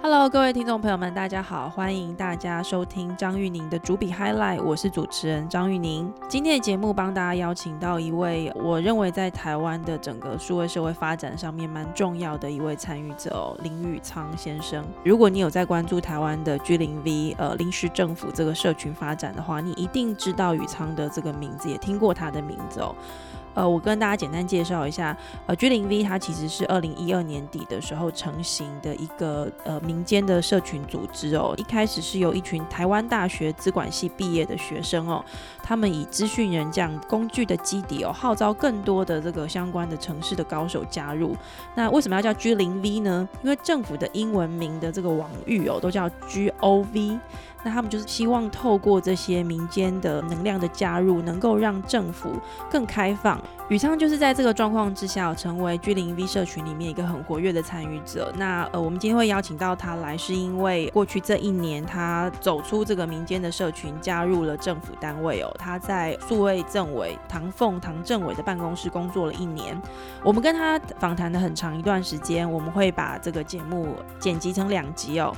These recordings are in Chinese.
Hello，各位听众朋友们，大家好，欢迎大家收听张玉宁的主笔 Highlight，我是主持人张玉宁。今天的节目帮大家邀请到一位我认为在台湾的整个数位社会发展上面蛮重要的一位参与者，林宇昌先生。如果你有在关注台湾的 G 零 V 呃临时政府这个社群发展的话，你一定知道宇昌的这个名字，也听过他的名字哦。呃，我跟大家简单介绍一下，呃，G 零 V 它其实是二零一二年底的时候成型的一个呃民间的社群组织哦。一开始是由一群台湾大学资管系毕业的学生哦，他们以资讯人这样工具的基底哦，号召更多的这个相关的城市的高手加入。那为什么要叫 G 零 V 呢？因为政府的英文名的这个网域哦，都叫 G O V。他们就是希望透过这些民间的能量的加入，能够让政府更开放。宇昌就是在这个状况之下，成为 G 零 V 社群里面一个很活跃的参与者。那呃，我们今天会邀请到他来，是因为过去这一年，他走出这个民间的社群，加入了政府单位哦。他在数位政委唐凤唐政委的办公室工作了一年。我们跟他访谈的很长一段时间，我们会把这个节目剪辑成两集哦。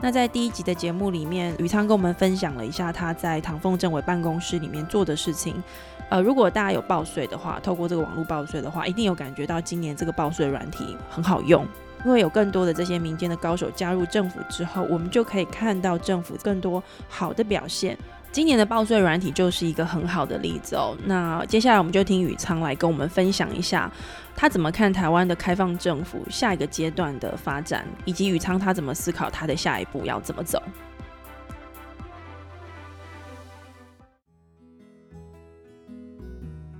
那在第一集的节目里面，宇昌跟我们分享了一下他在唐凤政委办公室里面做的事情。呃，如果大家有报税的话，透过这个网络报税的话，一定有感觉到今年这个报税软体很好用，因为有更多的这些民间的高手加入政府之后，我们就可以看到政府更多好的表现。今年的报税软体就是一个很好的例子哦。那接下来我们就听宇昌来跟我们分享一下，他怎么看台湾的开放政府下一个阶段的发展，以及宇昌他怎么思考他的下一步要怎么走。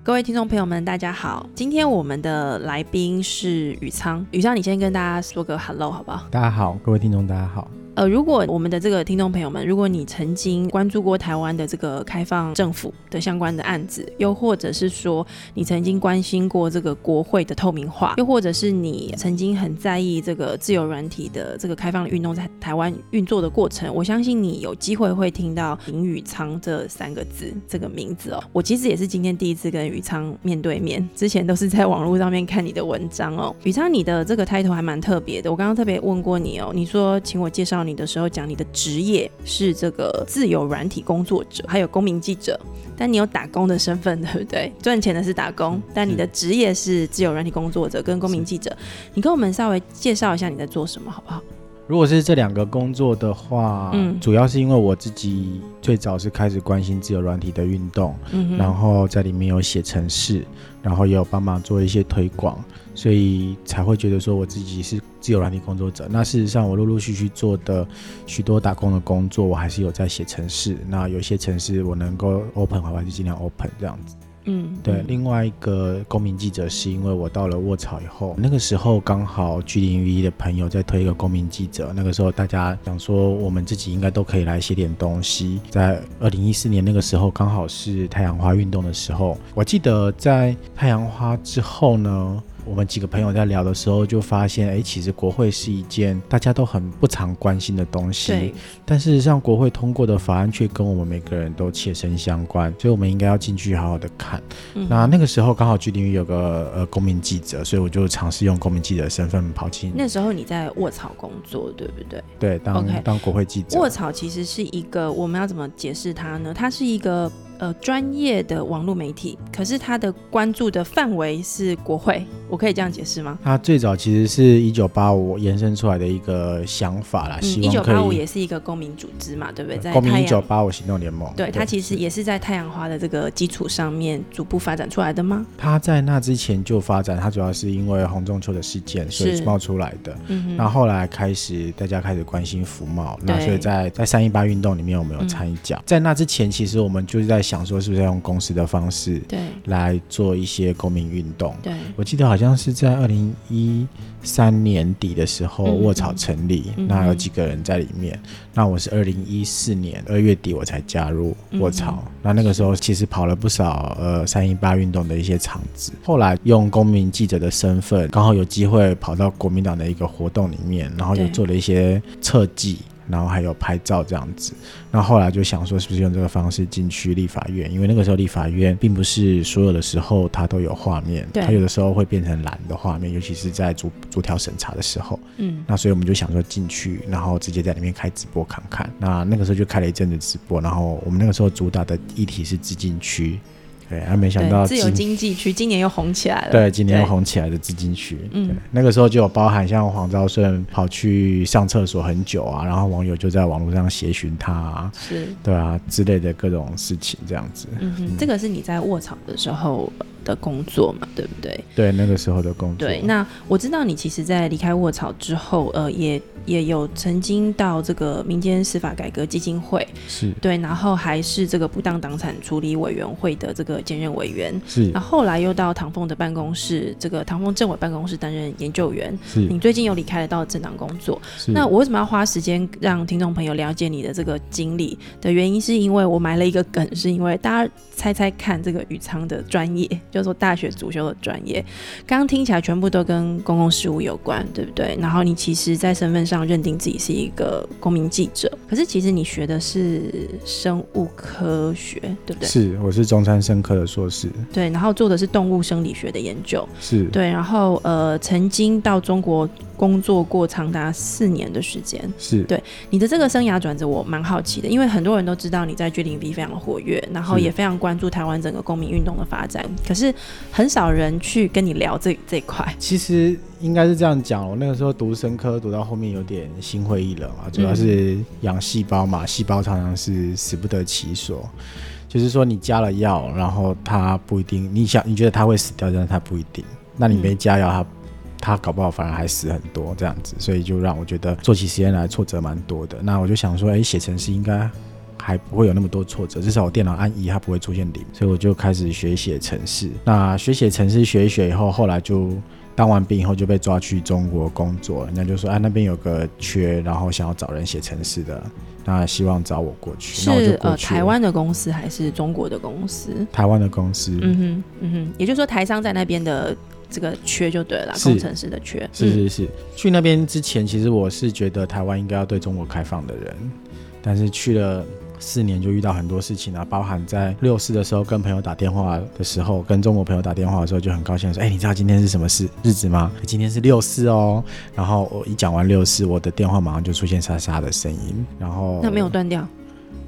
各位听众朋友们，大家好，今天我们的来宾是宇昌。宇昌，你先跟大家说个 hello 好不好？大家好，各位听众大家好。呃，如果我们的这个听众朋友们，如果你曾经关注过台湾的这个开放政府的相关的案子，又或者是说你曾经关心过这个国会的透明化，又或者是你曾经很在意这个自由软体的这个开放运动在台湾运作的过程，我相信你有机会会听到林宇昌这三个字这个名字哦。我其实也是今天第一次跟宇昌面对面，之前都是在网络上面看你的文章哦。宇昌，你的这个 title 还蛮特别的，我刚刚特别问过你哦，你说请我介绍。你的时候讲你的职业是这个自由软体工作者，还有公民记者，但你有打工的身份，对不对？赚钱的是打工，但你的职业是自由软体工作者跟公民记者。你跟我们稍微介绍一下你在做什么，好不好？如果是这两个工作的话，嗯，主要是因为我自己最早是开始关心自由软体的运动，嗯，然后在里面有写程式，然后也有帮忙做一些推广。所以才会觉得说我自己是自由软体工作者。那事实上，我陆陆续续做的许多打工的工作，我还是有在写程式。那有些程式我能够 open，我还是尽量 open 这样子。嗯，对。另外一个公民记者是因为我到了卧槽以后，那个时候刚好 G 零 V 的朋友在推一个公民记者。那个时候大家想说，我们自己应该都可以来写点东西。在二零一四年那个时候，刚好是太阳花运动的时候。我记得在太阳花之后呢。我们几个朋友在聊的时候，就发现，哎，其实国会是一件大家都很不常关心的东西。对。但事实上，国会通过的法案却跟我们每个人都切身相关，所以我们应该要进去好好的看。那那个时候刚好距离有个呃公民记者，所以我就尝试用公民记者的身份跑进。那时候你在卧槽工作，对不对？对，当当国会记者。卧槽其实是一个，我们要怎么解释它呢？它是一个。呃，专业的网络媒体，可是它的关注的范围是国会，我可以这样解释吗？它最早其实是一九八五延伸出来的一个想法啦，希望一九八五也是一个公民组织嘛，对不对？在公民一九八五行动联盟，对它其实也是在太阳花的这个基础上面逐步发展出来的吗？它在那之前就发展，它主要是因为红中秋的事件所以冒出来的。嗯那后来开始大家开始关心服贸，那所以在在三一八运动里面我们有参与讲，在那之前其实我们就是在。想说是不是要用公司的方式对来做一些公民运动？对，我记得好像是在二零一三年底的时候，卧槽成立，那有几个人在里面。那我是二零一四年二月底我才加入卧槽，那那个时候其实跑了不少呃三一八运动的一些场子。后来用公民记者的身份，刚好有机会跑到国民党的一个活动里面，然后又做了一些测计。然后还有拍照这样子。那后来就想说，是不是用这个方式进去立法院？因为那个时候立法院并不是所有的时候它都有画面，它有的时候会变成蓝的画面，尤其是在逐逐条审查的时候。嗯，那所以我们就想说进去，然后直接在里面开直播看看。那那个时候就开了一阵子直播，然后我们那个时候主打的议题是资金区。对，还没想到自由经济区今年又红起来了。对，今年又红起来的资金区。嗯，那个时候就有包含像黄昭顺跑去上厕所很久啊，然后网友就在网络上协寻他，是，对啊之类的各种事情这样子。嗯哼，这个是你在卧槽的时候。的工作嘛，对不对？对，那个时候的工作。对，那我知道你其实，在离开卧槽之后，呃，也也有曾经到这个民间司法改革基金会，是对，然后还是这个不当党产处理委员会的这个兼任委员，是。那后来又到唐凤的办公室，这个唐凤政委办公室担任研究员。是。你最近又离开了到政党工作，那我为什么要花时间让听众朋友了解你的这个经历的原因，是因为我埋了一个梗，是因为大家猜猜看，这个宇仓的专业。就是说大学主修的专业，刚刚听起来全部都跟公共事务有关，对不对？然后你其实，在身份上认定自己是一个公民记者，可是其实你学的是生物科学，对不对？是，我是中山生科的硕士。对，然后做的是动物生理学的研究。是对，然后呃，曾经到中国。工作过长达四年的时间，是对你的这个生涯转折，我蛮好奇的，因为很多人都知道你在 G 零 V 非常活跃，然后也非常关注台湾整个公民运动的发展，可是很少人去跟你聊这这一块。其实应该是这样讲，我那个时候读生科读到后面有点心灰意冷啊，主要是养细胞嘛，细胞常常是死不得其所，就是说你加了药，然后它不一定，你想你觉得它会死掉，但是它不一定，那你没加药它。它搞不好反而还死很多这样子，所以就让我觉得做起实验来挫折蛮多的。那我就想说，哎，写程式应该还不会有那么多挫折，至少我电脑按一它不会出现零，所以我就开始学写程式。那学写程式学一学以后，后来就当完兵以后就被抓去中国工作，人家就说，啊，那边有个缺，然后想要找人写程式的，那希望找我过去。是呃，台湾的公司还是中国的公司？台湾的公司。嗯哼，嗯哼，也就是说台商在那边的。这个缺就对了，工程师的缺是是是。去那边之前，其实我是觉得台湾应该要对中国开放的人，但是去了四年就遇到很多事情啊，包含在六四的时候跟朋友打电话的时候，跟中国朋友打电话的时候就很高兴说：“哎，你知道今天是什么事日子吗？今天是六四哦。”然后我一讲完六四，我的电话马上就出现沙沙的声音，然后那没有断掉。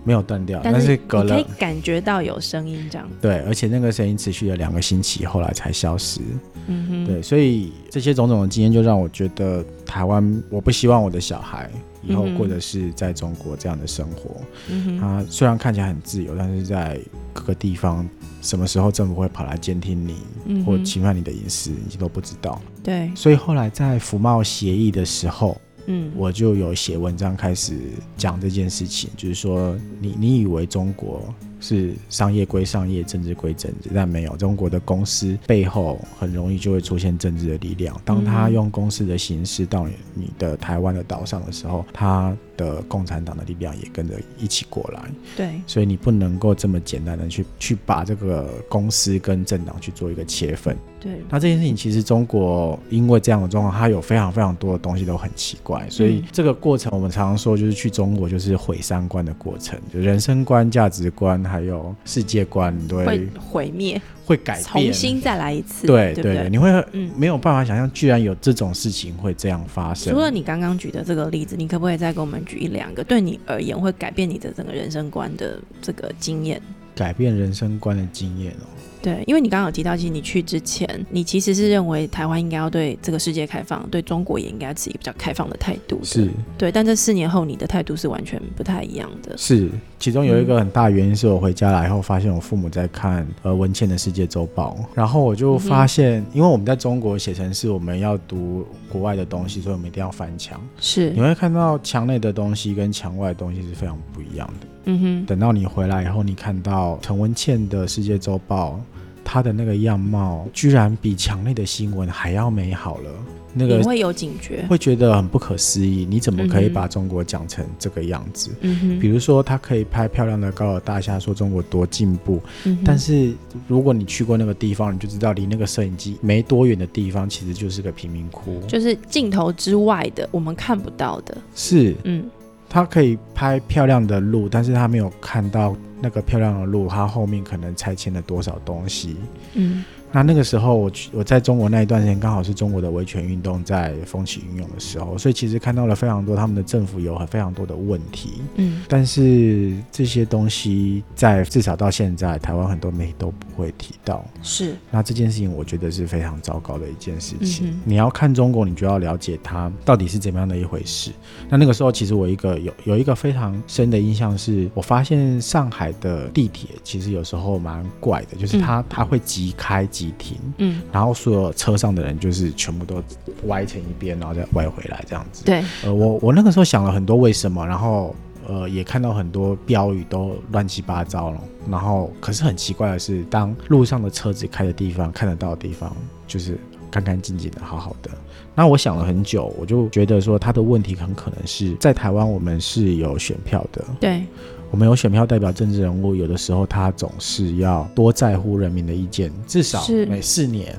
没有断掉，但是隔了可以感觉到有声音这样。对，而且那个声音持续了两个星期，后来才消失。嗯哼，对，所以这些种种的经验就让我觉得台湾，我不希望我的小孩以后过的是在中国这样的生活。嗯，他虽然看起来很自由，但是在各个地方，什么时候政府会跑来监听你，或侵犯你的隐私，你都不知道。对，所以后来在服贸协议的时候。嗯，我就有写文章开始讲这件事情，就是说，你你以为中国是商业归商业，政治归政治，但没有，中国的公司背后很容易就会出现政治的力量。当他用公司的形式到你的台湾的岛上的时候，他的共产党的力量也跟着一起过来。对，所以你不能够这么简单的去去把这个公司跟政党去做一个切分。对，那这件事情其实中国因为这样的状况，它有非常非常多的东西都很奇怪，所以这个过程我们常常说就是去中国就是毁三观的过程，就人生观、价值观还有世界观都会毁灭，会改变，重新再来一次。对对对，你会没有办法想象，居然有这种事情会这样发生。除了你刚刚举的这个例子，你可不可以再给我们举一两个对你而言会改变你的整个人生观的这个经验？改变人生观的经验哦。对，因为你刚刚有提到，其实你去之前，你其实是认为台湾应该要对这个世界开放，对中国也应该持一个比较开放的态度。是，对。但这四年后，你的态度是完全不太一样的。是，其中有一个很大原因是我回家来以后，发现我父母在看呃文茜的世界周报，然后我就发现，因为我们在中国写成是我们要读国外的东西，所以我们一定要翻墙。是，你会看到墙内的东西跟墙外的东西是非常不一样的。嗯哼。等到你回来以后，你看到陈文茜的世界周报。她的那个样貌居然比墙内的新闻还要美好了，那个会有警觉，会觉得很不可思议。你怎么可以把中国讲成这个样子？嗯哼，比如说他可以拍漂亮的高楼大厦，说中国多进步。嗯但是如果你去过那个地方，你就知道离那个摄影机没多远的地方，其实就是个贫民窟，就是镜头之外的我们看不到的。是，嗯。他可以拍漂亮的路，但是他没有看到那个漂亮的路，他后面可能拆迁了多少东西。嗯。那那个时候，我去我在中国那一段时间，刚好是中国的维权运动在风起云涌的时候，所以其实看到了非常多他们的政府有非常多的问题。嗯，但是这些东西在至少到现在，台湾很多媒体都不会提到。是，那这件事情我觉得是非常糟糕的一件事情。你要看中国，你就要了解它到底是怎么样的一回事。那那个时候，其实我一个有有一个非常深的印象是，我发现上海的地铁其实有时候蛮怪的，就是它它会急开。急停，嗯，然后所有车上的人就是全部都歪成一边，然后再歪回来这样子。对，呃，我我那个时候想了很多为什么，然后呃也看到很多标语都乱七八糟了，然后可是很奇怪的是，当路上的车子开的地方看得到的地方，就是干干净净的，好好的。那我想了很久，我就觉得说他的问题很可能是在台湾，我们是有选票的。对。我们有选票代表政治人物，有的时候他总是要多在乎人民的意见，至少每四年。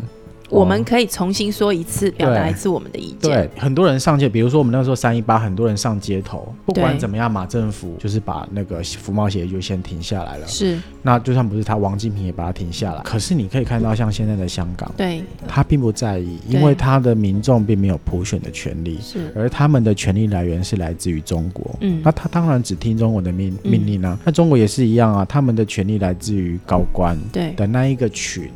我们可以重新说一次，表达一次我们的意见。对，很多人上街，比如说我们那时候三一八，很多人上街头，不管怎么样，马政府就是把那个服贸协就先停下来了。是，那就算不是他，王金平也把它停下来。可是你可以看到，像现在的香港，对，他并不在意，因为他的民众并没有普选的权利，是，而他们的权利来源是来自于中国。嗯，那他当然只听中国的命命令啊。那中国也是一样啊，他们的权利来自于高官对的那一个群。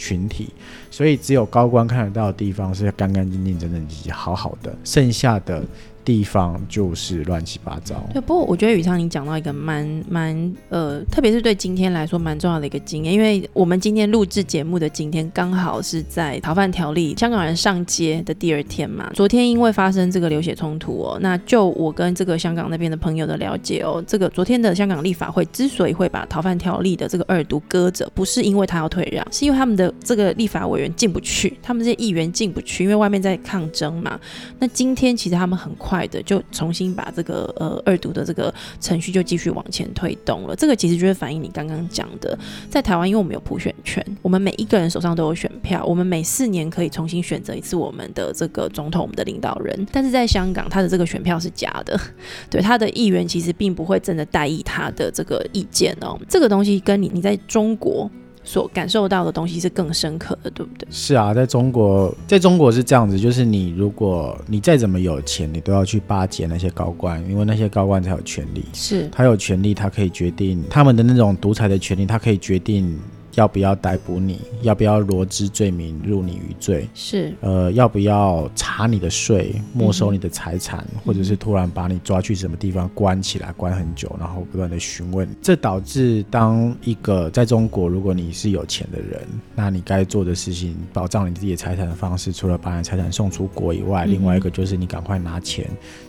群体，所以只有高官看得到的地方是干干净净、整整齐齐、好好的，剩下的。地方就是乱七八糟。对，不过我觉得宇昌，你讲到一个蛮蛮呃，特别是对今天来说蛮重要的一个经验，因为我们今天录制节目的今天刚好是在逃犯条例香港人上街的第二天嘛。昨天因为发生这个流血冲突哦，那就我跟这个香港那边的朋友的了解哦，这个昨天的香港立法会之所以会把逃犯条例的这个二读搁着，不是因为他要退让，是因为他们的这个立法委员进不去，他们这些议员进不去，因为外面在抗争嘛。那今天其实他们很快。快的就重新把这个呃二读的这个程序就继续往前推动了。这个其实就是反映你刚刚讲的，在台湾，因为我们有普选权，我们每一个人手上都有选票，我们每四年可以重新选择一次我们的这个总统，我们的领导人。但是在香港，他的这个选票是假的，对他的议员其实并不会真的代议他的这个意见哦。这个东西跟你你在中国。所感受到的东西是更深刻的，对不对？是啊，在中国，在中国是这样子，就是你如果你再怎么有钱，你都要去巴结那些高官，因为那些高官才有权利。是，他有权利，他可以决定他们的那种独裁的权利，他可以决定。要不要逮捕你？要不要罗织罪名入你于罪？是，呃，要不要查你的税、没收你的财产，或者是突然把你抓去什么地方关起来，关很久，然后不断的询问？这导致当一个在中国，如果你是有钱的人，那你该做的事情，保障你自己的财产的方式，除了把你财产送出国以外，另外一个就是你赶快拿钱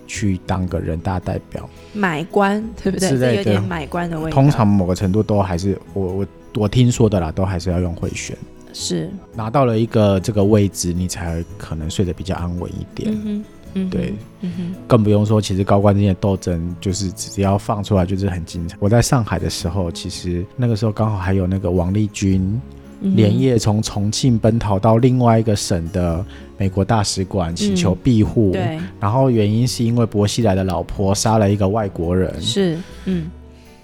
去当个人大代表，买官，对不对？是有点买官的味道。通常某个程度都还是我我。我听说的啦，都还是要用回旋，是拿到了一个这个位置，你才可能睡得比较安稳一点。嗯嗯，对，更不用说，其实高官之间的斗争，就是只要放出来就是很精彩。我在上海的时候，其实那个时候刚好还有那个王立军连夜从重庆奔逃到另外一个省的美国大使馆，请求庇护。对，然后原因是因为薄熙来的老婆杀了一个外国人。是，嗯。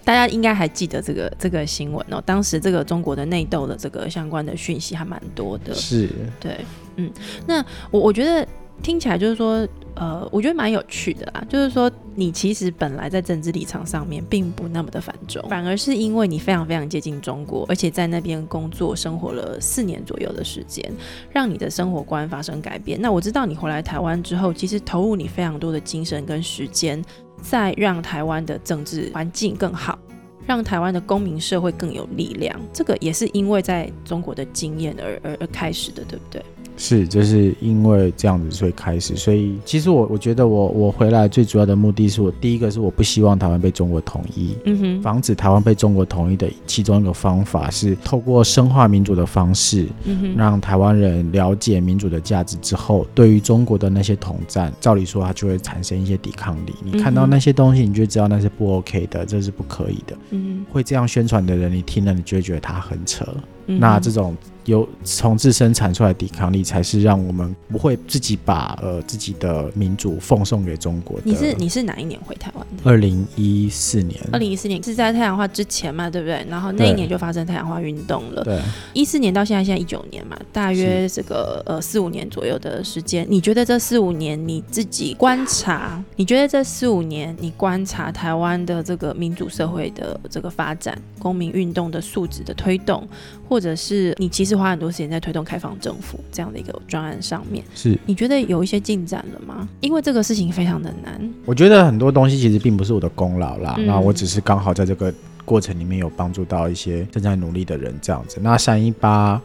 大家应该还记得这个这个新闻哦，当时这个中国的内斗的这个相关的讯息还蛮多的。是，对，嗯，那我我觉得听起来就是说，呃，我觉得蛮有趣的啦，就是说你其实本来在政治立场上面并不那么的反中，反而是因为你非常非常接近中国，而且在那边工作生活了四年左右的时间，让你的生活观发生改变。那我知道你回来台湾之后，其实投入你非常多的精神跟时间。再让台湾的政治环境更好，让台湾的公民社会更有力量，这个也是因为在中国的经验而而而开始的，对不对？是，就是因为这样子所以开始，所以其实我我觉得我我回来最主要的目的是我第一个是我不希望台湾被中国统一，嗯哼，防止台湾被中国统一的其中一个方法是透过深化民主的方式，嗯哼，让台湾人了解民主的价值之后，对于中国的那些统战，照理说它就会产生一些抵抗力。你看到那些东西，你就知道那是不 OK 的，这是不可以的。嗯，会这样宣传的人，你听了你就会觉得他很扯。那这种。有从自身产出来抵抗力，才是让我们不会自己把呃自己的民主奉送给中国。你是你是哪一年回台湾？二零一四年。二零一四年是在太阳花之前嘛，对不对？然后那一年就发生太阳花运动了。对，一四年到现在，现在一九年嘛，大约这个呃四五年左右的时间。你觉得这四五年你自己观察，你觉得这四五年你观察台湾的这个民主社会的这个发展，公民运动的素质的推动，或者是你其实花很多时间在推动开放政府这样的一个专案上面，是你觉得有一些进展了吗？因为这个事情非常的难。我觉得很多东西其实并不是我的功劳啦，那我只是刚好在这个过程里面有帮助到一些正在努力的人这样子。那三一八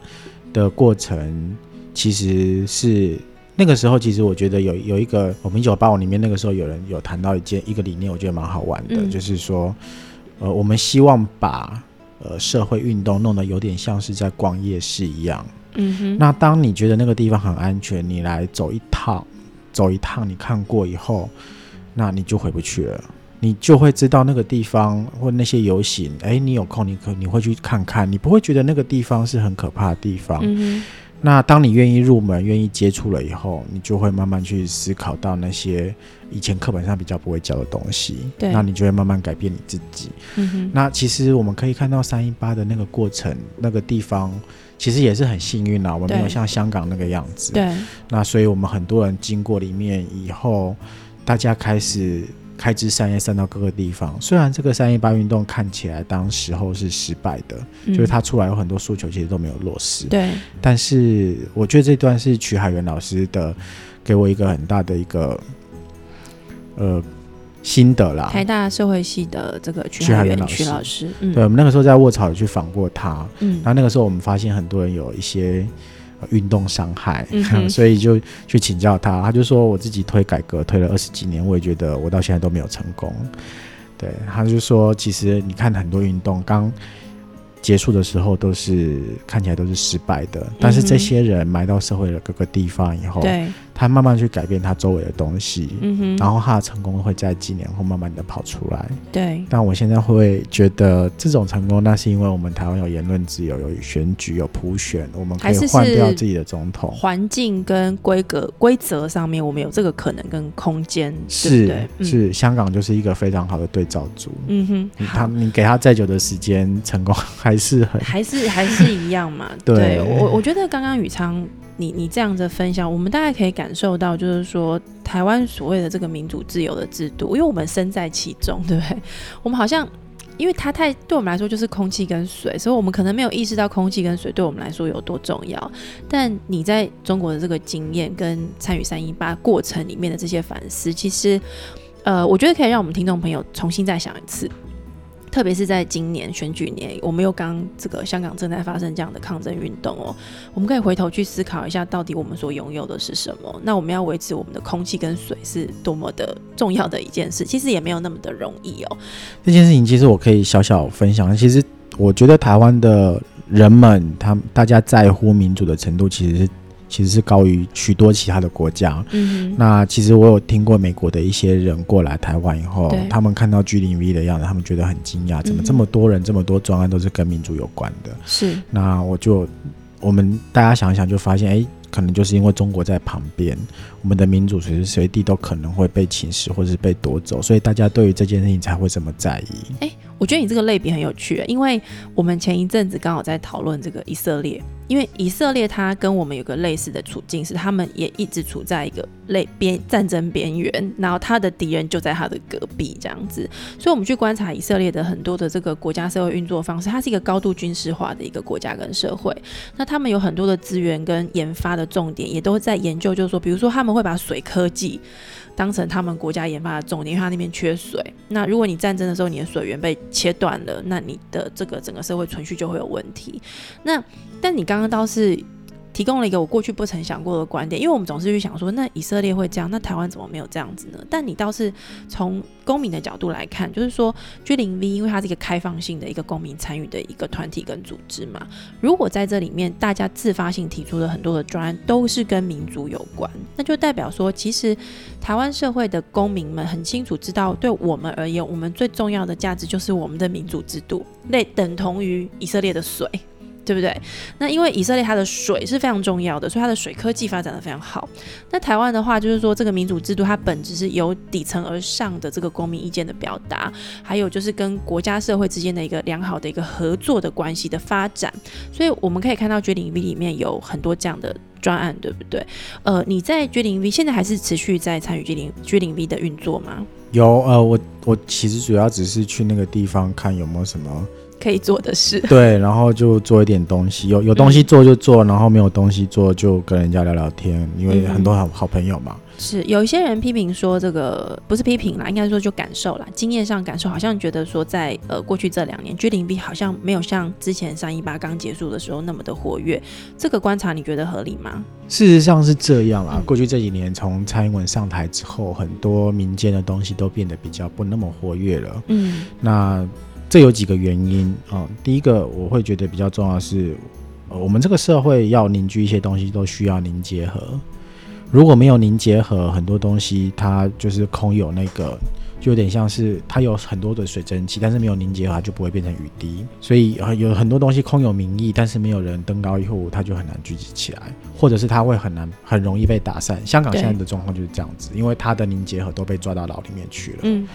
的过程其实是那个时候，其实我觉得有有一个我们一九八五里面那个时候有人有谈到一件一个理念，我觉得蛮好玩的，就是说，呃，我们希望把呃社会运动弄得有点像是在逛夜市一样。嗯哼。那当你觉得那个地方很安全，你来走一趟。走一趟，你看过以后，那你就回不去了。你就会知道那个地方或那些游行，哎，你有空你可你会去看看，你不会觉得那个地方是很可怕的地方。那当你愿意入门、愿意接触了以后，你就会慢慢去思考到那些以前课本上比较不会教的东西。对，那你就会慢慢改变你自己。嗯哼。那其实我们可以看到三一八的那个过程，那个地方。其实也是很幸运啦，我们没有像香港那个样子。对。那所以我们很多人经过里面以后，大家开始开枝散叶散到各个地方。虽然这个三一八运动看起来当时候是失败的，就是他出来有很多诉求其实都没有落实。对。但是我觉得这段是曲海源老师的，给我一个很大的一个，呃。心得啦，台大社会系的这个曲海源曲老师，对我们那个时候在卧槽有去访过他，嗯，然后那个时候我们发现很多人有一些运动伤害，所以就去请教他，他就说我自己推改革推了二十几年，我也觉得我到现在都没有成功，对，他就说其实你看很多运动刚。结束的时候都是看起来都是失败的，但是这些人埋到社会的各个地方以后，对，他慢慢去改变他周围的东西，嗯哼，然后他的成功会在几年后慢慢的跑出来，对。但我现在会觉得这种成功，那是因为我们台湾有言论自由，有选举，有普选，我们可以换掉自己的总统。环境跟规格规则上面，我们有这个可能跟空间，是是。香港就是一个非常好的对照组，嗯哼，他你给他再久的时间，成功还。还是很还是还是一样嘛？对我我觉得刚刚宇昌你你这样的分享，我们大概可以感受到，就是说台湾所谓的这个民主自由的制度，因为我们身在其中，对不对？我们好像因为它太对我们来说就是空气跟水，所以我们可能没有意识到空气跟水对我们来说有多重要。但你在中国的这个经验跟参与三一八过程里面的这些反思，其实呃，我觉得可以让我们听众朋友重新再想一次。特别是在今年选举年，我们又刚这个香港正在发生这样的抗争运动哦，我们可以回头去思考一下，到底我们所拥有的是什么？那我们要维持我们的空气跟水是多么的重要的一件事，其实也没有那么的容易哦。这件事情其实我可以小小分享，其实我觉得台湾的人们，他大家在乎民主的程度，其实是。其实是高于许多其他的国家。嗯，那其实我有听过美国的一些人过来台湾以后，他们看到 G 零 V 的样子，他们觉得很惊讶，怎么这么多人、这么多专案都是跟民主有关的？是。那我就我们大家想一想，就发现，哎，可能就是因为中国在旁边，我们的民主随时随地都可能会被侵蚀或者是被夺走，所以大家对于这件事情才会这么在意。哎，我觉得你这个类别很有趣，因为我们前一阵子刚好在讨论这个以色列。因为以色列它跟我们有个类似的处境，是他们也一直处在一个类边战争边缘，然后他的敌人就在他的隔壁这样子，所以我们去观察以色列的很多的这个国家社会运作方式，它是一个高度军事化的一个国家跟社会，那他们有很多的资源跟研发的重点，也都在研究，就是说，比如说他们会把水科技。当成他们国家研发的重点，因为他那边缺水。那如果你战争的时候你的水源被切断了，那你的这个整个社会存续就会有问题。那但你刚刚倒是。提供了一个我过去不曾想过的观点，因为我们总是去想说，那以色列会这样，那台湾怎么没有这样子呢？但你倒是从公民的角度来看，就是说，G 零 V，因为它是一个开放性的一个公民参与的一个团体跟组织嘛。如果在这里面大家自发性提出的很多的专案都是跟民主有关，那就代表说，其实台湾社会的公民们很清楚知道，对我们而言，我们最重要的价值就是我们的民主制度，类等同于以色列的水。对不对？那因为以色列它的水是非常重要的，所以它的水科技发展的非常好。那台湾的话，就是说这个民主制度它本质是由底层而上的这个公民意见的表达，还有就是跟国家社会之间的一个良好的一个合作的关系的发展。所以我们可以看到绝顶 V 里面有很多这样的专案，对不对？呃，你在绝顶 V 现在还是持续在参与绝顶绝顶 V 的运作吗？有，呃，我我其实主要只是去那个地方看有没有什么。可以做的事，对，然后就做一点东西，有有东西做就做，然后没有东西做就跟人家聊聊天，因为很多好好朋友嘛。是有一些人批评说，这个不是批评啦，应该说就感受啦，经验上感受，好像觉得说，在呃过去这两年，G 零 B 好像没有像之前三一八刚结束的时候那么的活跃。这个观察你觉得合理吗？事实上是这样啦，过去这几年从蔡英文上台之后，很多民间的东西都变得比较不那么活跃了。嗯，那。这有几个原因啊，第一个我会觉得比较重要是，呃我们这个社会要凝聚一些东西都需要凝结合，如果没有凝结合，很多东西它就是空有那个，就有点像是它有很多的水蒸气，但是没有凝结合，它就不会变成雨滴。所以有很多东西空有名义，但是没有人登高一呼，它就很难聚集起来，或者是它会很难很容易被打散。香港现在的状况就是这样子，因为它的凝结合都被抓到牢里面去了。嗯，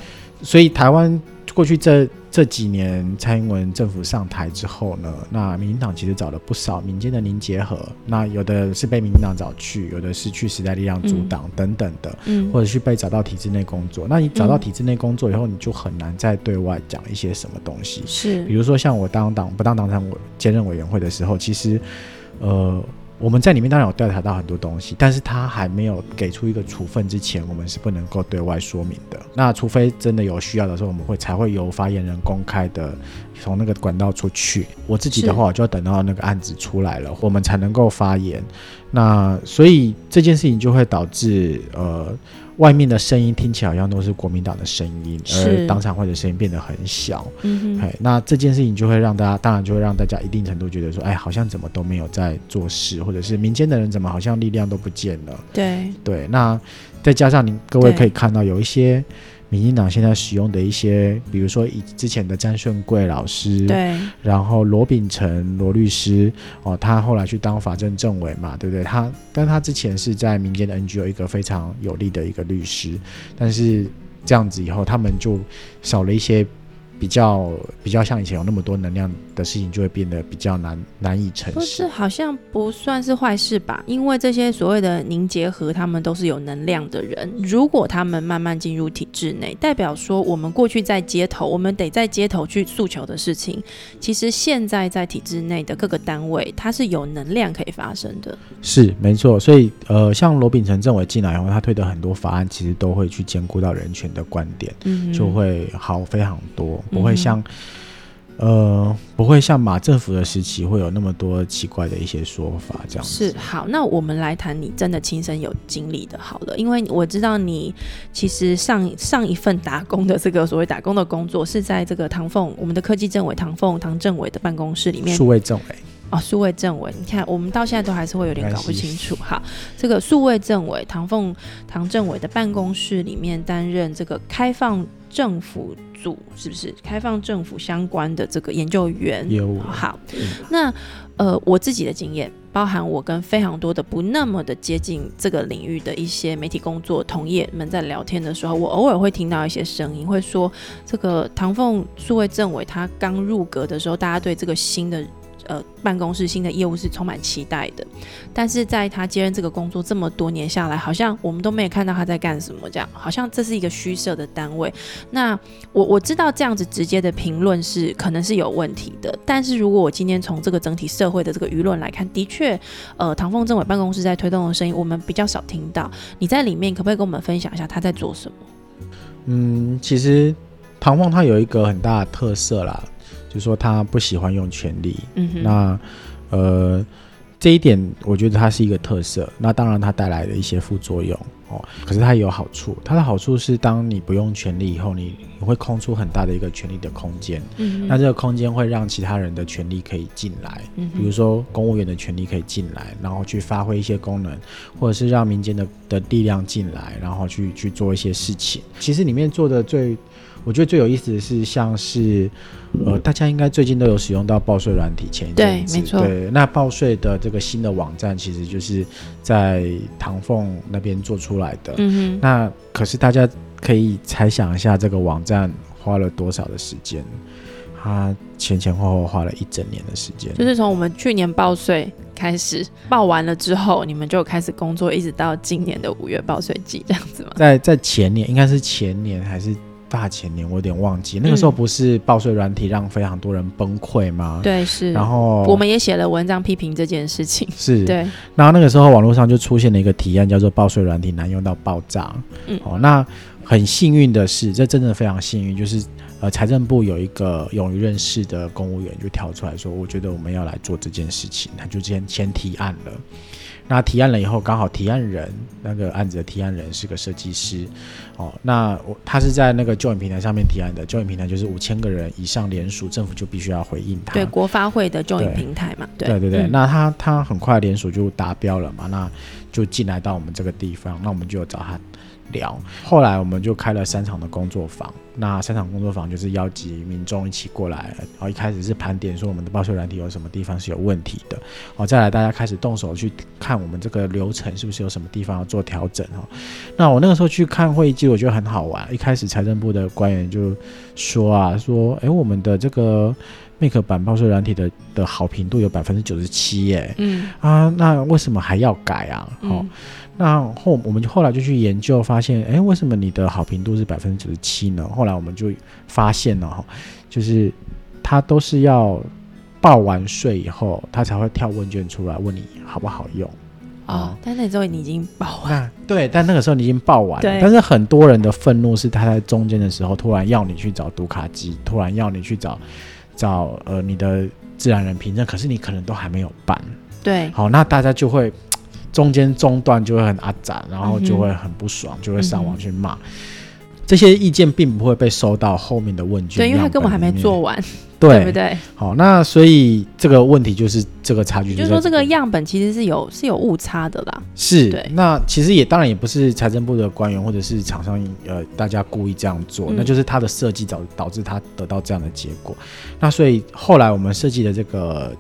所以台湾。过去这这几年，蔡英文政府上台之后呢，那民进党其实找了不少民间的凝结合，那有的是被民进党找去，有的是去时代力量阻挡等等的，嗯，或者是被找到体制内工作。那你找到体制内工作以后，你就很难再对外讲一些什么东西。是，比如说像我当党不当党产委兼任委员会的时候，其实，呃。我们在里面当然有调查到很多东西，但是他还没有给出一个处分之前，我们是不能够对外说明的。那除非真的有需要的时候，我们会才会由发言人公开的从那个管道出去。我自己的话，我就要等到那个案子出来了，我们才能够发言。那所以这件事情就会导致呃。外面的声音听起来好像都是国民党的声音，而党产会的声音变得很小。嗯哼，那这件事情就会让大家，当然就会让大家一定程度觉得说，哎，好像怎么都没有在做事，或者是民间的人怎么好像力量都不见了。对对，那再加上您各位可以看到有一些。民进党现在使用的一些，比如说以之前的詹顺贵老师，对，然后罗秉成罗律师，哦，他后来去当法政政委嘛，对不对？他，但他之前是在民间的 NGO 一个非常有力的一个律师，但是这样子以后，他们就少了一些。比较比较像以前有那么多能量的事情，就会变得比较难难以成事。不是，好像不算是坏事吧？因为这些所谓的凝结核，他们都是有能量的人。如果他们慢慢进入体制内，代表说我们过去在街头，我们得在街头去诉求的事情，其实现在在体制内的各个单位，它是有能量可以发生的。是没错，所以呃，像罗秉成政委进来以后，他推的很多法案，其实都会去兼顾到人权的观点，嗯，就会好非常多。不会像，呃，不会像马政府的时期会有那么多奇怪的一些说法，这样子是好。那我们来谈你真的亲身有经历的，好了，因为我知道你其实上上一份打工的这个所谓打工的工作是在这个唐凤我们的科技政委唐凤唐政委的办公室里面，数位政委哦，数位政委，你看我们到现在都还是会有点搞不清楚哈。这个数位政委唐凤唐政委的办公室里面担任这个开放政府。组是不是开放政府相关的这个研究员？有好，那呃，我自己的经验，包含我跟非常多的不那么的接近这个领域的一些媒体工作同业们在聊天的时候，我偶尔会听到一些声音，会说这个唐凤数位政委他刚入阁的时候，大家对这个新的。呃，办公室新的业务是充满期待的，但是在他接任这个工作这么多年下来，好像我们都没有看到他在干什么，这样好像这是一个虚设的单位。那我我知道这样子直接的评论是可能是有问题的，但是如果我今天从这个整体社会的这个舆论来看，的确，呃，唐凤政委办公室在推动的声音，我们比较少听到。你在里面可不可以跟我们分享一下他在做什么？嗯，其实唐凤他有一个很大的特色啦。就说他不喜欢用权力，嗯那呃这一点我觉得它是一个特色。那当然它带来的一些副作用哦，可是它也有好处。它的好处是，当你不用权力以后，你你会空出很大的一个权力的空间。嗯，那这个空间会让其他人的权利可以进来，比如说公务员的权利可以进来，然后去发挥一些功能，或者是让民间的的力量进来，然后去去做一些事情。其实里面做的最。我我觉得最有意思的是，像是呃，大家应该最近都有使用到报税软体，前一阵子，对，没错。对，那报税的这个新的网站，其实就是在唐凤那边做出来的。嗯哼。那可是大家可以猜想一下，这个网站花了多少的时间？他前前后后花了一整年的时间，就是从我们去年报税开始报完了之后，你们就开始工作，一直到今年的五月报税季这样子吗？在在前年，应该是前年还是大前年，我有点忘记。那个时候不是报税软体让非常多人崩溃吗？对，是。然后我们也写了文章批评这件事情。是对。然后那个时候网络上就出现了一个提案，叫做报税软体难用到爆炸。嗯。哦，那很幸运的是，这真的非常幸运，就是。呃，财政部有一个勇于认识的公务员就跳出来说：“我觉得我们要来做这件事情。”他就先先提案了。那提案了以后，刚好提案人那个案子的提案人是个设计师哦。那我他是在那个 Join 平台上面提案的，Join 平台就是五千个人以上联署，政府就必须要回应他。对，国发会的 Join 平台嘛。对对对。那他他很快联署就达标了嘛，那就进来到我们这个地方，那我们就找他。聊，后来我们就开了三场的工作坊。那三场工作坊就是邀集民众一起过来，然后一开始是盘点说我们的报修软体有什么地方是有问题的，好，再来大家开始动手去看我们这个流程是不是有什么地方要做调整哈。那我那个时候去看会议记录，我觉得很好玩。一开始财政部的官员就说啊，说，哎，我们的这个 Make 版报税软体的的好评度有百分之九十七耶，嗯啊，那为什么还要改啊？好。那后我们就后来就去研究，发现，哎，为什么你的好评度是百分之九十七呢？后来我们就发现了哈，就是他都是要报完税以后，他才会跳问卷出来问你好不好用啊。但那时候你已经报完，对，但那个时候你已经报完了。但是很多人的愤怒是他在中间的时候突然要你去找读卡机，突然要你去找找呃你的自然人凭证，可是你可能都还没有办。对，好，那大家就会。中间中断就会很阿杂，然后就会很不爽，就会上网去骂。这些意见并不会被收到后面的问卷，对，因为他根本还没做完，对不对？好，那所以这个问题就是这个差距，就是说这个样本其实是有是有误差的啦。是，那其实也当然也不是财政部的官员或者是厂商呃大家故意这样做，那就是他的设计导导致他得到这样的结果。那所以后来我们设计的这个。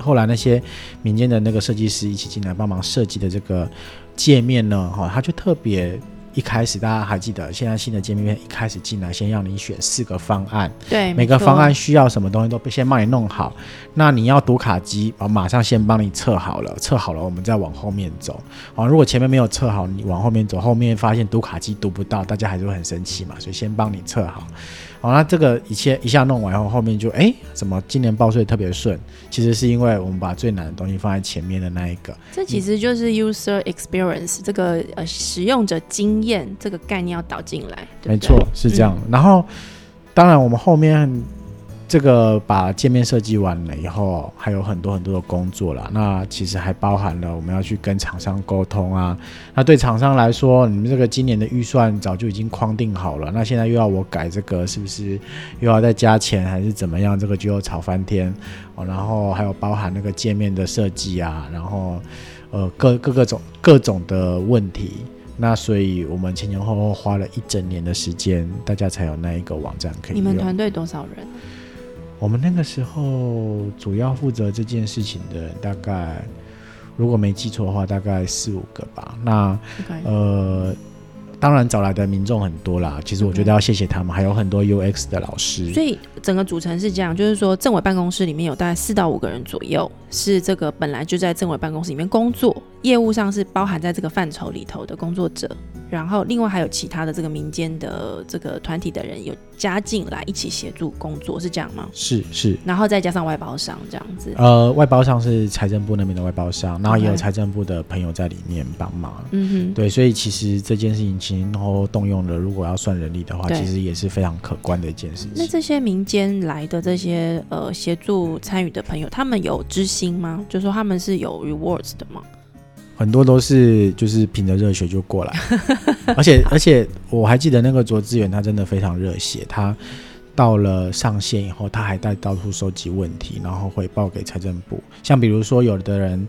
后来那些民间的那个设计师一起进来帮忙设计的这个界面呢，哈，他就特别一开始大家还记得，现在新的界面一开始进来先要你选四个方案，对，每个方案需要什么东西都先帮你弄好。那你要读卡机，我马上先帮你测好了，测好了我们再往后面走。啊，如果前面没有测好，你往后面走，后面发现读卡机读不到，大家还是会很生气嘛，所以先帮你测好。好，那这个一切一下弄完后，后面就哎，怎么今年报税特别顺？其实是因为我们把最难的东西放在前面的那一个。这其实就是 user experience 这个呃使用者经验这个概念要导进来。没错，是这样。然后，当然我们后面。这个把界面设计完了以后，还有很多很多的工作了。那其实还包含了我们要去跟厂商沟通啊。那对厂商来说，你们这个今年的预算早就已经框定好了，那现在又要我改这个，是不是又要再加钱还是怎么样？这个就要吵翻天哦。然后还有包含那个界面的设计啊，然后呃各各个种各种的问题。那所以我们前前后后花了一整年的时间，大家才有那一个网站可以。你们团队多少人？我们那个时候主要负责这件事情的大概，如果没记错的话，大概四五个吧。那呃，当然找来的民众很多啦。其实我觉得要谢谢他们，还有很多 UX 的老师。所以整个组成是这样，就是说政委办公室里面有大概四到五个人左右，是这个本来就在政委办公室里面工作，业务上是包含在这个范畴里头的工作者。然后，另外还有其他的这个民间的这个团体的人有加进来一起协助工作，是这样吗？是是。然后再加上外包商这样子。呃，外包商是财政部那边的外包商，然后也有财政部的朋友在里面帮忙。嗯哼。对，所以其实这件事情，其实然后动用了，如果要算人力的话，其实也是非常可观的一件事情。那这些民间来的这些呃协助参与的朋友，他们有知心吗？就说他们是有 rewards 的吗？很多都是就是凭着热血就过来，而且而且我还记得那个卓志远，他真的非常热血。他到了上线以后，他还在到处收集问题，然后回报给财政部。像比如说，有的人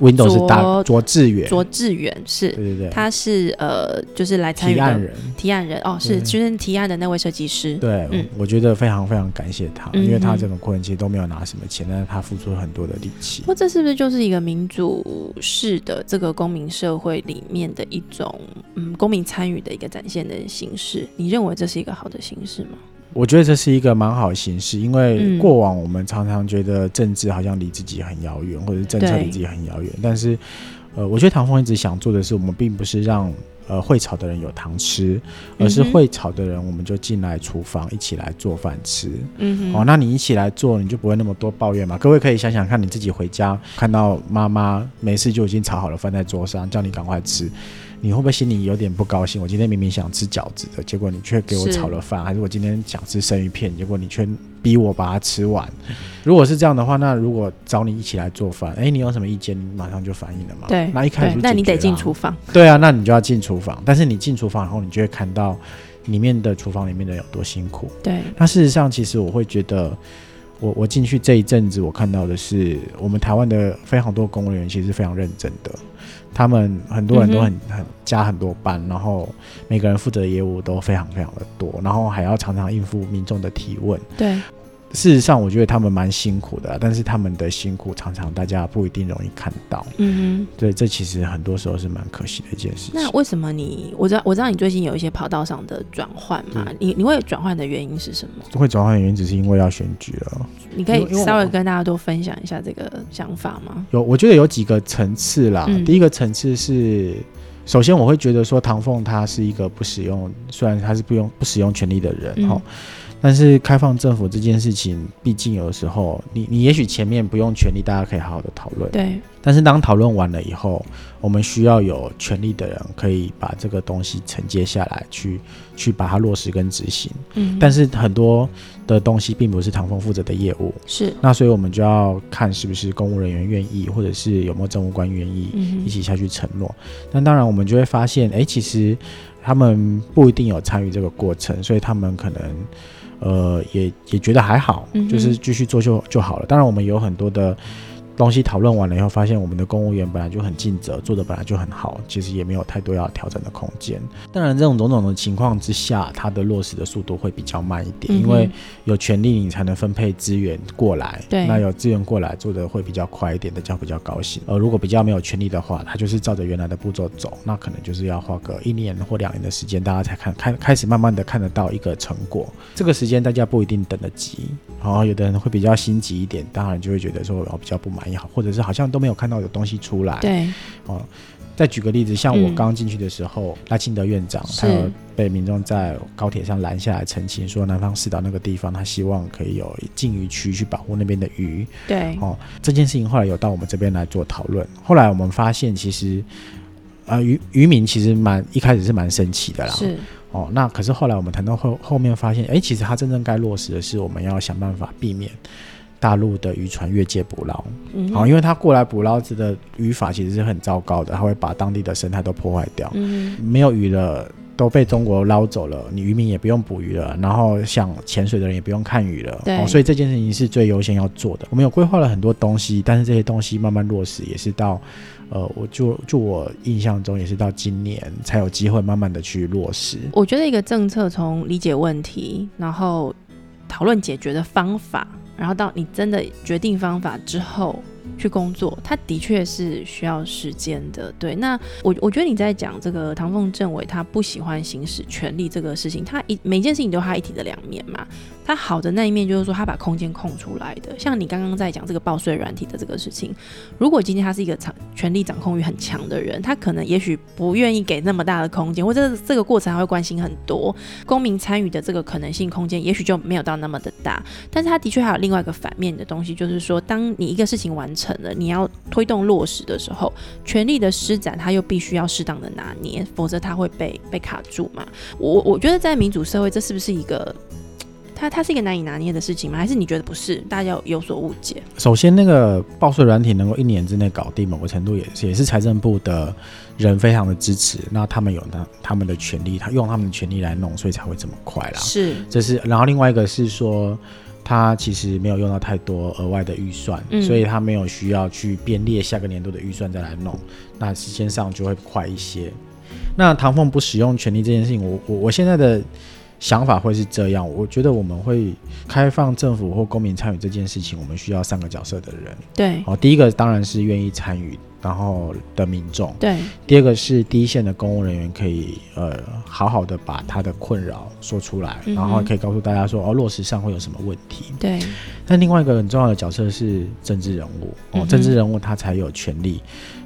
Windows 是大卓志远，卓志远是，对对对，他是呃，就是来参与提案人，提案人哦，是就是提案的那位设计师。对，嗯，我觉得非常非常感谢他，因为他整个过程其实都没有拿什么钱，但是他付出了很多的力气。那这是不是就是一个民主式的这个公民社会里面的一种嗯公民参与的一个展现的形式？你认为这是一个好的形式吗？我觉得这是一个蛮好的形式，因为过往我们常常觉得政治好像离自己很遥远，或者是政策离自己很遥远。但是，呃，我觉得唐峰一直想做的是，我们并不是让呃会炒的人有糖吃，而是会炒的人，我们就进来厨房一起来做饭吃。嗯，哦，那你一起来做，你就不会那么多抱怨嘛。各位可以想想看，你自己回家看到妈妈没事就已经炒好了饭在桌上，叫你赶快吃。你会不会心里有点不高兴？我今天明明想吃饺子的，结果你却给我炒了饭；还是我今天想吃生鱼片，结果你却逼我把它吃完？如果是这样的话，那如果找你一起来做饭，哎，你有什么意见？你马上就反应了嘛？对，那一开始那你得进厨房。对啊，那你就要进厨房。但是你进厨房然后，你就会看到里面的厨房里面的有多辛苦。对，那事实上，其实我会觉得，我我进去这一阵子，我看到的是我们台湾的非常多公务员其实非常认真的。他们很多人都很很加很多班，然后每个人负责的业务都非常非常的多，然后还要常常应付民众的提问。对。事实上，我觉得他们蛮辛苦的，但是他们的辛苦常常大家不一定容易看到。嗯哼，对，这其实很多时候是蛮可惜的一件事情。那为什么你我知道我知道你最近有一些跑道上的转换嘛？你你会转换的原因是什么？会转换的原因只是因为要选举了。你可以稍微跟大家多分享一下这个想法吗？有，我觉得有几个层次啦。第一个层次是，首先我会觉得说唐凤他是一个不使用，虽然他是不用不使用权力的人哈。但是开放政府这件事情，毕竟有的时候，你你也许前面不用权力，大家可以好好的讨论。对。但是当讨论完了以后，我们需要有权力的人可以把这个东西承接下来，去去把它落实跟执行。嗯。但是很多的东西并不是唐风负责的业务。是。那所以我们就要看是不是公务人员愿意，或者是有没有政务官愿意一起下去承诺。那当然，我们就会发现，哎，其实他们不一定有参与这个过程，所以他们可能。呃，也也觉得还好，就是继续做就就好了。当然，我们有很多的。东西讨论完了以后，发现我们的公务员本来就很尽责，做的本来就很好，其实也没有太多要调整的空间。当然，这种种种的情况之下，它的落实的速度会比较慢一点，因为有权利你才能分配资源过来。对，那有资源过来做的会比较快一点，大家比较高兴。呃，如果比较没有权利的话，他就是照着原来的步骤走，那可能就是要花个一年或两年的时间，大家才看开开始慢慢的看得到一个成果。这个时间大家不一定等得及，然后有的人会比较心急一点，当然就会觉得说我比较不满。也好，或者是好像都没有看到有东西出来。对，哦，再举个例子，像我刚进去的时候，赖清德院长他有被民众在高铁上拦下来澄清，说南方四岛那个地方他希望可以有禁渔区去保护那边的鱼。对，哦，这件事情后来有到我们这边来做讨论。后来我们发现，其实啊渔渔民其实蛮一开始是蛮生气的啦。是，哦，那可是后来我们谈到后后面发现，哎，其实他真正该落实的是，我们要想办法避免。大陆的渔船越界捕捞，好，因为他过来捕捞子的渔法其实是很糟糕的，他会把当地的生态都破坏掉。嗯，没有鱼了，都被中国捞走了，你渔民也不用捕鱼了，然后想潜水的人也不用看鱼了。对，所以这件事情是最优先要做的。我们有规划了很多东西，但是这些东西慢慢落实也是到，呃，我就就我印象中也是到今年才有机会慢慢的去落实。我觉得一个政策从理解问题，然后讨论解决的方法。然后到你真的决定方法之后。去工作，他的确是需要时间的。对，那我我觉得你在讲这个唐凤政委他不喜欢行使权力这个事情，他一每件事情都他一体的两面嘛。他好的那一面就是说他把空间空出来的，像你刚刚在讲这个报税软体的这个事情，如果今天他是一个掌权力掌控欲很强的人，他可能也许不愿意给那么大的空间，或者这个过程还会关心很多公民参与的这个可能性空间，也许就没有到那么的大。但是他的确还有另外一个反面的东西，就是说当你一个事情完成。了，你要推动落实的时候，权力的施展，他又必须要适当的拿捏，否则他会被被卡住嘛。我我觉得在民主社会，这是不是一个，它它是一个难以拿捏的事情吗？还是你觉得不是？大家有所误解。首先，那个报税软体能够一年之内搞定，某个程度也是也是财政部的人非常的支持，那他们有他他们的权利，他用他们的权利来弄，所以才会这么快啦。是，这是。然后另外一个是说。他其实没有用到太多额外的预算，所以他没有需要去编列下个年度的预算再来弄，那时间上就会快一些。那唐凤不使用权力这件事情，我我我现在的想法会是这样，我觉得我们会开放政府或公民参与这件事情，我们需要三个角色的人。对，哦，第一个当然是愿意参与。然后的民众，对，第二个是第一线的公务人员可以呃好好的把他的困扰说出来，然后可以告诉大家说哦落实上会有什么问题，对。但另外一个很重要的角色是政治人物哦，政治人物他才有权利，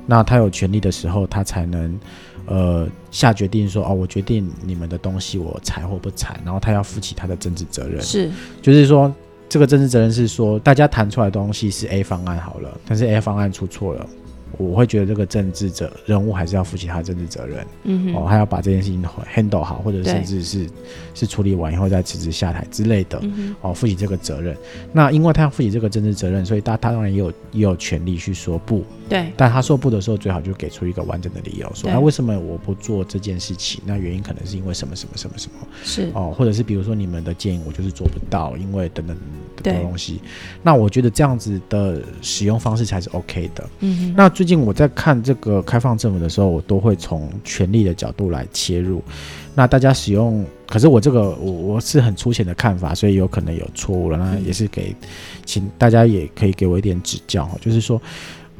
那他有权利的时候，他才能呃下决定说哦我决定你们的东西我采或不采，然后他要负起他的政治责任，是，就是说这个政治责任是说大家谈出来的东西是 A 方案好了，但是 A 方案出错了。我会觉得这个政治者人物还是要负起他的政治责任，嗯哦，他要把这件事情 handle 好，或者甚至是是处理完以后再辞职下台之类的，哦，负起这个责任。那因为他要负起这个政治责任，所以他他当然也有也有权利去说不。对，但他说不的时候，最好就给出一个完整的理由，说啊为什么我不做这件事情？那原因可能是因为什么什么什么什么？是哦，或者是比如说你们的建议我就是做不到，因为等等等东西。那我觉得这样子的使用方式才是 OK 的。嗯，那最近我在看这个开放政府的时候，我都会从权力的角度来切入。那大家使用，可是我这个我我是很粗浅的看法，所以有可能有错误了。那也是给，请大家也可以给我一点指教哈，就是说。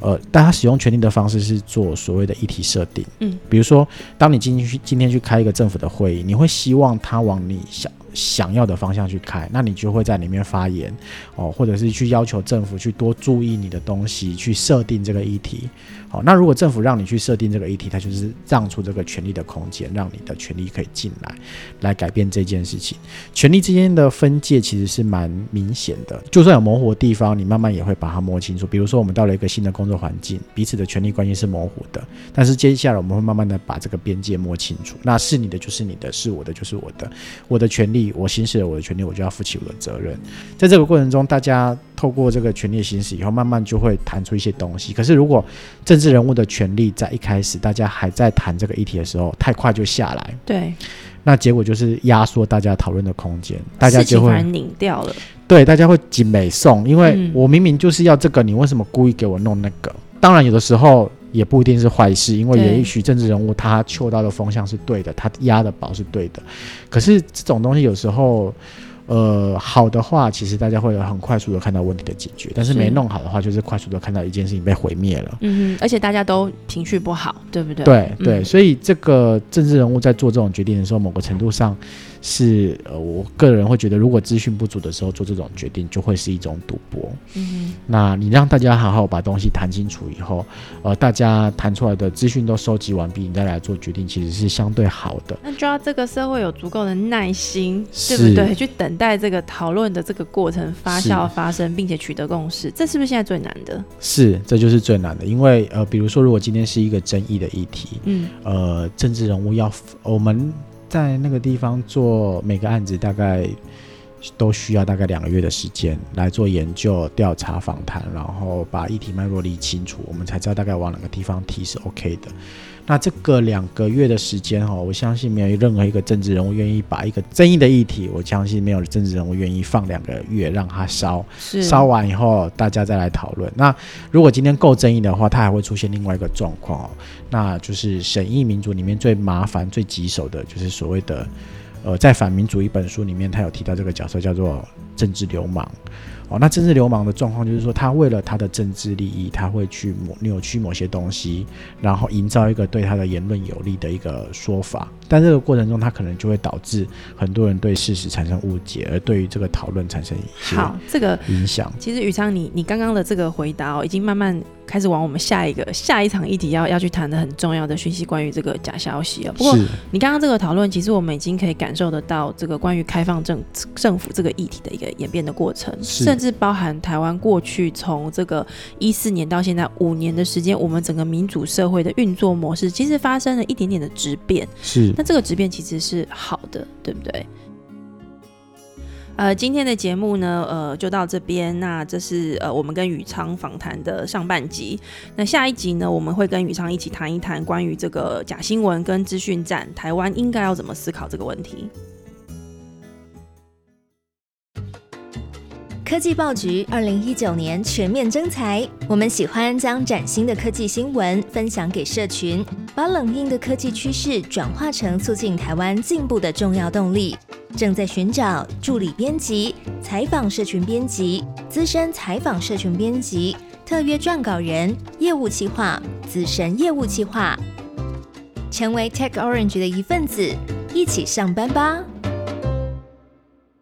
呃，但他使用权力的方式是做所谓的议题设定，嗯，比如说，当你今天去今天去开一个政府的会议，你会希望他往你想想要的方向去开，那你就会在里面发言，哦，或者是去要求政府去多注意你的东西，去设定这个议题。好，那如果政府让你去设定这个议题，它就是让出这个权利的空间，让你的权利可以进来，来改变这件事情。权利之间的分界其实是蛮明显的，就算有模糊的地方，你慢慢也会把它摸清楚。比如说，我们到了一个新的工作环境，彼此的权利关系是模糊的，但是接下来我们会慢慢的把这个边界摸清楚。那是你的就是你的，是我的就是我的，我的权利，我行使了我的权利，我就要负起我的责任。在这个过程中，大家透过这个权利行使以后，慢慢就会谈出一些东西。可是如果政治人物的权利在一开始，大家还在谈这个议题的时候，太快就下来，对，那结果就是压缩大家讨论的空间，大家就会拧掉了。对，大家会紧美送，因为我明明就是要这个，你为什么故意给我弄那个？当然，有的时候也不一定是坏事，因为也许政治人物他嗅到的风向是对的，他压的宝是对的。可是这种东西有时候。呃，好的话，其实大家会很快速的看到问题的解决，但是没弄好的话，就是快速的看到一件事情被毁灭了。嗯，而且大家都情绪不好，对不对？对对，所以这个政治人物在做这种决定的时候，某个程度上。是呃，我个人会觉得，如果资讯不足的时候做这种决定，就会是一种赌博。嗯，那你让大家好好把东西谈清楚以后，呃，大家谈出来的资讯都收集完毕，你再来做决定，其实是相对好的。那就要这个社会有足够的耐心，对不对？去等待这个讨论的这个过程发酵发生，并且取得共识，这是不是现在最难的？是，这就是最难的。因为呃，比如说，如果今天是一个争议的议题，嗯，呃，政治人物要我们。在那个地方做每个案子，大概都需要大概两个月的时间来做研究、调查、访谈，然后把议题脉络理清楚，我们才知道大概往哪个地方提是 OK 的。那这个两个月的时间哈，我相信没有任何一个政治人物愿意把一个争议的议题，我相信没有政治人物愿意放两个月让它烧，烧完以后大家再来讨论。那如果今天够争议的话，它还会出现另外一个状况哦，那就是审议民主里面最麻烦、最棘手的，就是所谓的呃，在反民主一本书里面，他有提到这个角色叫做政治流氓。哦，那政治流氓的状况就是说，他为了他的政治利益，他会去扭曲某些东西，然后营造一个对他的言论有利的一个说法。但这个过程中，他可能就会导致很多人对事实产生误解，而对于这个讨论产生好这个影响。其实宇昌，你你刚刚的这个回答哦，已经慢慢开始往我们下一个下一场议题要要去谈的很重要的讯息，关于这个假消息了。不过你刚刚这个讨论，其实我们已经可以感受得到这个关于开放政政府这个议题的一个演变的过程，甚至包含台湾过去从这个一四年到现在五年的时间，我们整个民主社会的运作模式，其实发生了一点点的质变。是。那这个质变其实是好的，对不对？呃，今天的节目呢，呃，就到这边。那这是呃，我们跟宇昌访谈的上半集。那下一集呢，我们会跟宇昌一起谈一谈关于这个假新闻跟资讯战，台湾应该要怎么思考这个问题。科技报局二零一九年全面征才，我们喜欢将崭新的科技新闻分享给社群，把冷硬的科技趋势转化成促进台湾进步的重要动力。正在寻找助理编辑、采访社群编辑、资深采访社群编辑、特约撰稿人、业务企划、资深业务企划，成为 Tech Orange 的一份子，一起上班吧！